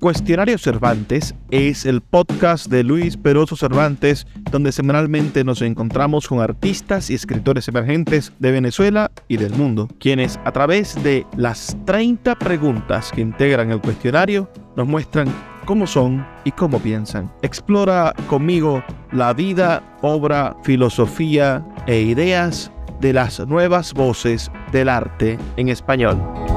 Cuestionario Cervantes es el podcast de Luis Peroso Cervantes, donde semanalmente nos encontramos con artistas y escritores emergentes de Venezuela y del mundo, quienes a través de las 30 preguntas que integran el cuestionario nos muestran cómo son y cómo piensan. Explora conmigo la vida, obra, filosofía e ideas de las nuevas voces del arte en español.